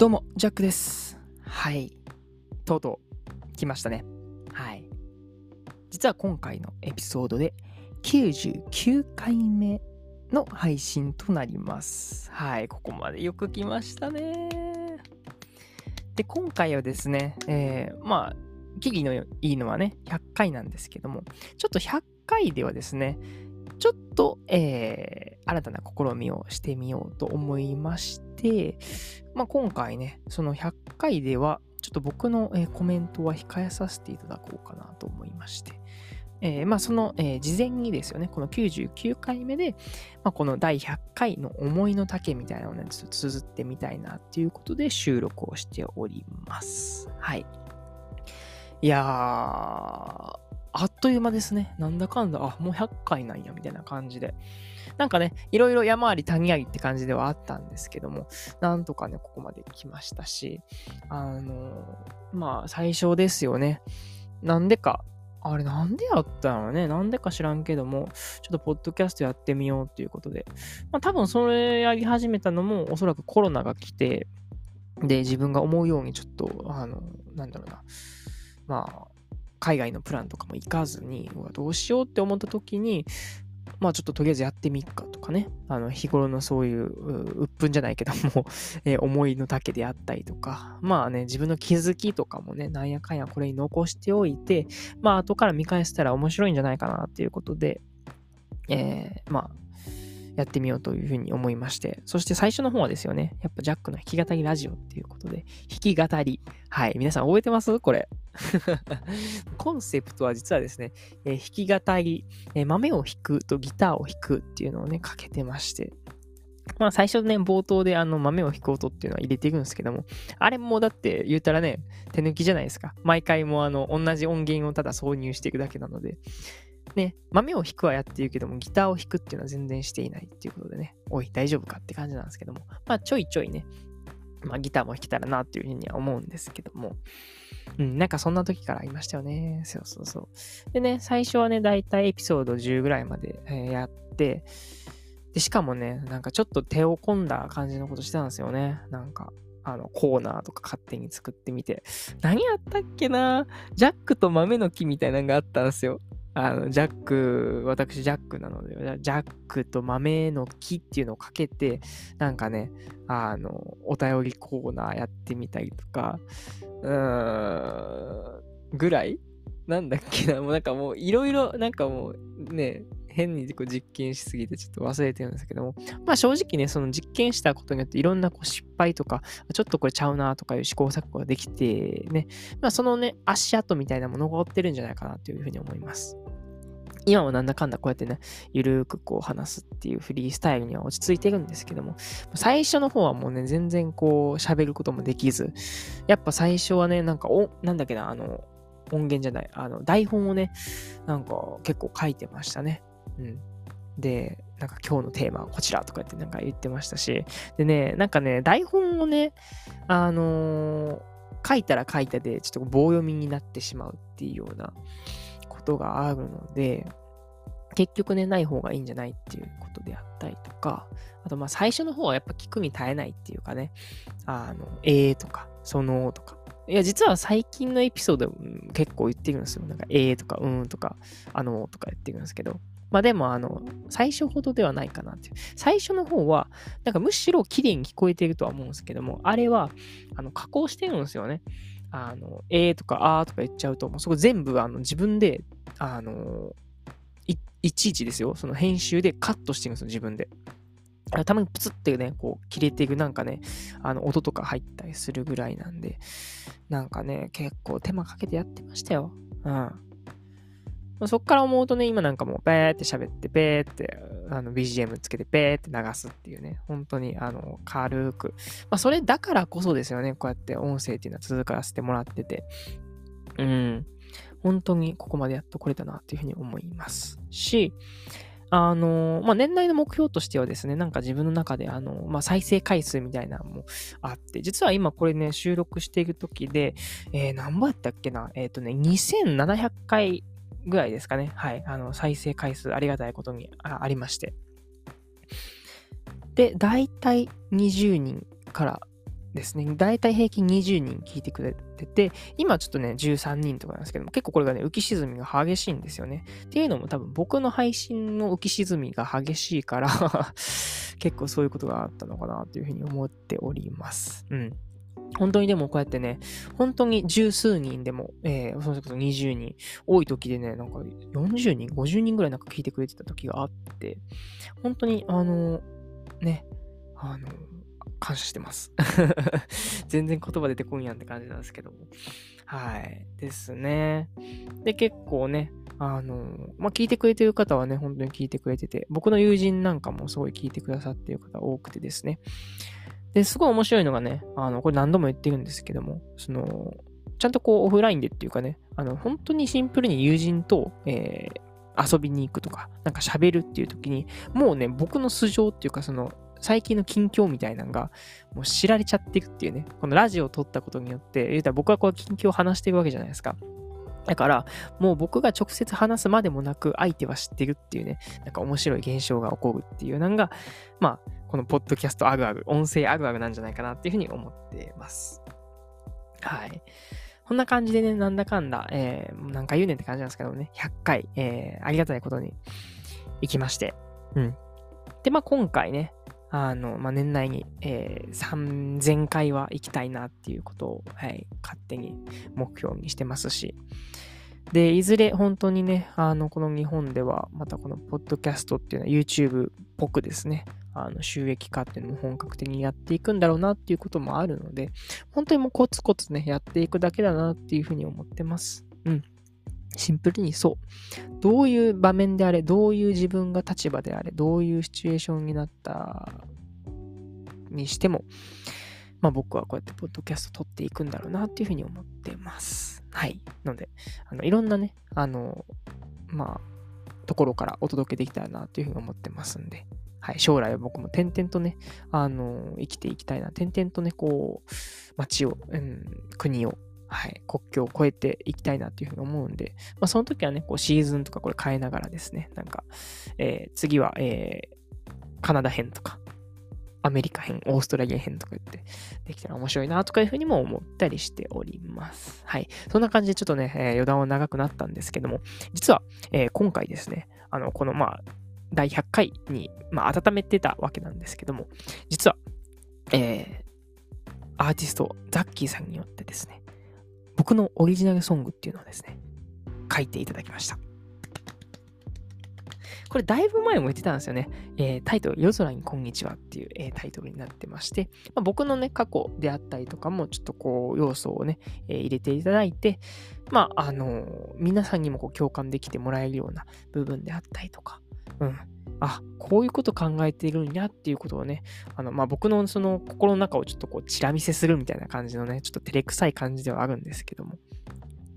どうもジャックです。はい。とうとう来ましたね。はい。実は今回のエピソードで99回目の配信となります。はい。ここまでよく来ましたね。で、今回はですね、えー、まあ、キリのいいのはね、100回なんですけども、ちょっと100回ではですね、ちょっと、えー、新たな試みをしてみようと思いまして、まあ、今回ね、その100回では、ちょっと僕の、えコメントは控えさせていただこうかなと思いまして、えーまあ、その、え事前にですよね、この99回目で、まあ、この第100回の思いの丈みたいなのをね、ちょっと綴ってみたいなっていうことで収録をしております。はい。いやー、あっという間ですね。なんだかんだ、あ、もう100回なんや、みたいな感じで。なんかね、いろいろ山あり谷ありって感じではあったんですけども、なんとかね、ここまで来ましたし、あのまあ、最初ですよね。なんでか、あれなんでやったのね、なんでか知らんけども、ちょっとポッドキャストやってみようっていうことで、まあ多分それやり始めたのも、おそらくコロナが来て、で、自分が思うようにちょっと、あの、なんだろうな、まあ、海外のプランとかも行かずに、どうしようって思った時に、まあちょっととりあえずやってみっかとかね、あの日頃のそういう鬱憤じゃないけども、え思いの丈であったりとか、まあね、自分の気づきとかもね、なんやかんやこれに残しておいて、まあ後から見返したら面白いんじゃないかなっていうことで、えーまあ、やってみようというふうに思いまして、そして最初の方はですよね、やっぱジャックの弾き語りラジオっていうことで、弾き語り。はい、皆さん覚えてます？これ。コンセプトは実はですね、えー弾き語り、えー豆を弾くとギターを弾くっていうのをね、かけてまして。まあ最初ね、冒頭であの豆を弾く音っていうのは入れていくんですけども、あれもだって言ったらね、手抜きじゃないですか。毎回もあの同じ音源をただ挿入していくだけなので、ね、豆を弾くはやってるけども、ギターを弾くっていうのは全然していないっていうことでね、おい、大丈夫かって感じなんですけども、まあちょいちょいね、まあギターも弾けたらなっていうふうには思うんですけども、うん、なんかそんな時からありましたよね。そうそうそう。でね、最初はね、だいたいエピソード10ぐらいまで、えーやって、で、しかもね、なんかちょっと手を込んだ感じのことしてたんですよね。なんか、あの、コーナーとか勝手に作ってみて。何やったっけな？ジャックと豆の木みたいなのがあったんですよ。あの、ジャック、私ジャックなので、ジャックと豆の木っていうのをかけて、なんかね、あの、お便りコーナーやってみたりとか、うーん、ぐらい？なんだっけな、もうなんかもういろいろ、なんかもうね、変にこう実験しすぎてちょっと忘れてるんですけども、まあ正直ね、その実験したことによっていろんなこう失敗とか、ちょっとこれちゃうなとかいう試行錯誤ができてね、まあそのね、足跡みたいなものが残ってるんじゃないかなというふうに思います。今はなんだかんだこうやってね、ゆるーくこう話すっていうフリースタイルには落ち着いてるんですけども、最初の方はもうね、全然こう喋ることもできず、やっぱ最初はね、なんか、お、なんだっけな、あの、音源じゃない、あの、台本をね、なんか結構書いてましたね。うん。で、なんか今日のテーマはこちらとかってなんか言ってましたし、でね、なんかね、台本をね、あのー書いたら書いたで、ちょっと棒読みになってしまうっていうようなことがあるので、結局ね、ない方がいいんじゃないっていうことであったりとか、あとまあ最初の方はやっぱ聞くに耐えないっていうかね、あの、えーとか、そのとか。いや、実は最近のエピソード結構言ってるんですよ。なんか、えーとか、うんとか、あのとか言ってるんですけど。まあでも、あの、最初ほどではないかなっていう。最初の方は、なんかむしろ綺麗に聞こえているとは思うんですけども、あれは、あの、加工してるんですよね。あの、えーとか、あーとか言っちゃうと、もうそこ全部、あの、自分で、あの、いいちいちですよ。その編集でカットしてるんですよ、自分で。たまにプツってね、こう、切れていくなんかね、あの、音とか入ったりするぐらいなんで、なんかね、結構手間かけてやってましたよ。うん。そっから思うとね、今なんかもう、べーって喋って、べーって、あの、BGM つけて、べーって流すっていうね、本当に、あの、軽く。まあ、それだからこそですよね、こうやって音声っていうのは続からせてもらってて。うん。本当にここまでやっとこれたなっていうふうに思いますし、あの、まあ、年内の目標としてはですね、なんか自分の中で、あの、まあ、再生回数みたいなのもあって、実は今これね、収録している時で、えー、何本やったっけな？えっ、とね、2700回ぐらいですかね。はい。あの、再生回数ありがたいことにあありまして。で、だいたい20人からですね。だいたい平均20人聞いてくれてて、今ちょっとね、13人とかなんですけども、結構これがね、浮き沈みが激しいんですよね。っていうのも多分僕の配信の浮き沈みが激しいから 結構そういうことがあったのかなというふうに思っております。うん。本当にでもこうやってね、本当に十数人でも、えー、そのこそ20人、多い時でね、なんか40人、50人ぐらいなんか聞いてくれてた時があって、本当にあの、ね、あの、感謝してます。全然言葉出てこんやんって感じなんですけども。はい。ですね。で、結構ね、あの、まあ、聞いてくれてる方はね、本当に聞いてくれてて、僕の友人なんかもすごい聞いてくださってる方多くてですね。で、すごい面白いのがね、あの、これ何度も言ってるんですけども、その、ちゃんとこうオフラインでっていうかね、あの、本当にシンプルに友人と、えー、遊びに行くとか、なんか喋るっていう時に、もうね、僕の素性っていうか、その、最近の近況みたいなのが、もう知られちゃってるっていうね、このラジオを撮ったことによって、言うたら僕はこう近況を話してるわけじゃないですか。だから、もう僕が直接話すまでもなく、相手は知ってるっていうね、なんか面白い現象が起こるっていうのが、まあ、このポッドキャストあるある、音声あるあるなんじゃないかなっていうふうに思ってます。はい。こんな感じでね、なんだかんだ、えー、何回言うねんって感じなんですけどね、100回、えー、ありがたいことに行きまして、うん。で、まあ今回ね、あの、まあ、年内に、えー、3000回は行きたいなっていうことを、はい、勝手に目標にしてますし、で、いずれ本当にね、あの、この日本では、またこのポッドキャストっていうのは YouTube っぽくですね、あの収益化っていうのも本格的にやっていくんだろうなっていうこともあるので、本当にもうコツコツね、やっていくだけだなっていうふうに思ってます。うん。シンプルにそう。どういう場面であれ、どういう自分が立場であれ、どういうシチュエーションになったにしても、まあ僕はこうやってポッドキャスト撮っていくんだろうなっていうふうに思ってます。はい。ので、あのいろんなね、あの、まあ、ところからお届けできたらなっていうふうに思ってますんで、はい、将来は僕も点々とね、あの、生きていきたいな、点々とね、こう、街を、うん、国を、はい、国境を越えていきたいなっていうふうに思うんで、まあ、その時はね、こうシーズンとかこれ変えながらですね、なんか、えー、次は、えー、カナダ編とか、アメリカ編、オーストラリア編とか言って、できたら面白いなとかいうふうにも思ったりしております。はい。そんな感じでちょっとね、えー、余談は長くなったんですけども、実は、えー、今回ですね、あの、この、まあ、第100回に、まあ、温めてたわけなんですけども、実は、えー、アーティスト、ザッキーさんによってですね、僕のオリジナルソングっていうのをですね、書いていただきました。これだいぶ前も言ってたんですよね。えー、タイトル、夜空にこんにちはっていう、えー、タイトルになってまして、まあ、僕のね、過去であったりとかも、ちょっとこう、要素をね、えー、入れていただいて、まあ、あの皆さんにもこう共感できてもらえるような部分であったりとか、うん。あ、こういうこと考えているんやっていうことをね、あの、まあ、僕のその心の中をちょっとこう、チラ見せするみたいな感じのね、ちょっと照れくさい感じではあるんですけども、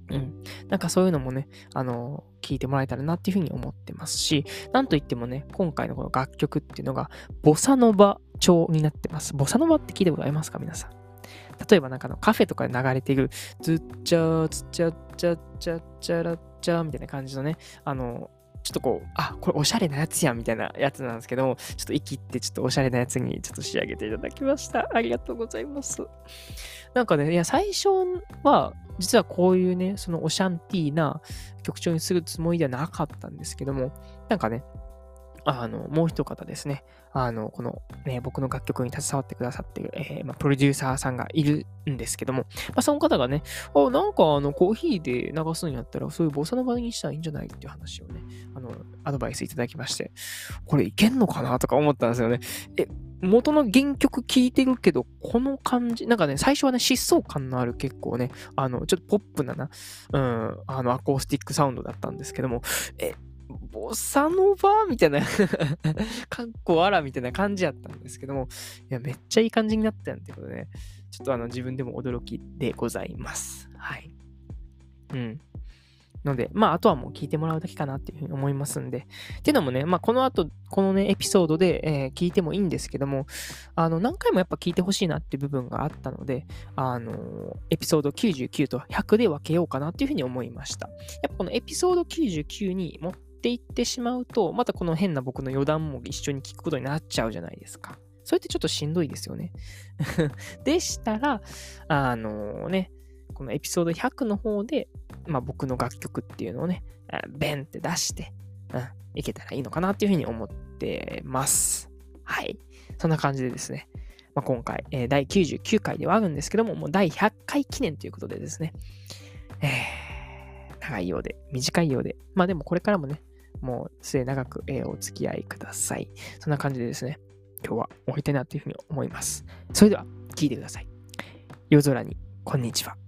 うん。なんかそういうのもね、あの、聞いてもらえたらなっていうふうに思ってますし、なんといってもね、今回のこの楽曲っていうのが、ボサノバ調になってます。ボサノバって聞いたことありますか皆さん？例えばなんかのカフェとかで流れている、ズッチャー、ツッチャッチャッチャッチャラッチャーみたいな感じのね、あの、ちょっとこう、あ、これおしゃれなやつやんみたいなやつなんですけど、ちょっと息ってちょっとおしゃれなやつにちょっと仕上げていただきました。ありがとうございます。なんかね、いや、最初は、実はこういうね、そのオシャンティーな曲調にするつもりではなかったんですけども、なんかね、あの、もう一方ですね、あの、この、ね、僕の楽曲に携わってくださっている、えー、まあ、プロデューサーさんがいるんですけども、まあ、その方がね、あ、なんかあの、コーヒーで流すんやったら、そういうボサノバにしたらいいんじゃないっていう話をね、あの、アドバイスいただきまして、これいけんのかなとか思ったんですよね。え、元の原曲聴いてるけど、この感じ、なんかね、最初はね、疾走感のある結構ね、あの、ちょっとポップなな、うん、あの、アコースティックサウンドだったんですけども、え、ボサノバみたいな かっこあらみたいな感じやったんですけども、いや、めっちゃいい感じになったんってことで、ね、ちょっとあの、自分でも驚きでございます。はい。うん。ので、まあ、あとはもう聞いてもらうだけかなっていうふうに思いますんで。っていうのもね、まあ、この後、このね、エピソードで、えー、聞いてもいいんですけども、あの、何回もやっぱ聞いてほしいなっていう部分があったので、あの、エピソード99と100で分けようかなっていうふうに思いました。やっぱこのエピソード99に持っっていってしまうと、またこの変な僕の余談も一緒に聞くことになっちゃうじゃないですか。それってちょっとしんどいですよね。でしたら、あのね、このエピソード100の方で、まあ、僕の楽曲っていうのをね、ベンって出して、うん、いけたらいいのかなっていうふうに思ってます。はい。そんな感じでですね、まあ、今回、えー、第99回ではあるんですけども、もう第100回記念ということでですね、えー、長いようで、短いようで、まあでもこれからもね、もう末長く、えー、お付き合いください。そんな感じでですね、今日は終わりたいなというふうに思います。それでは、聞いてください。夜空に、こんにちは。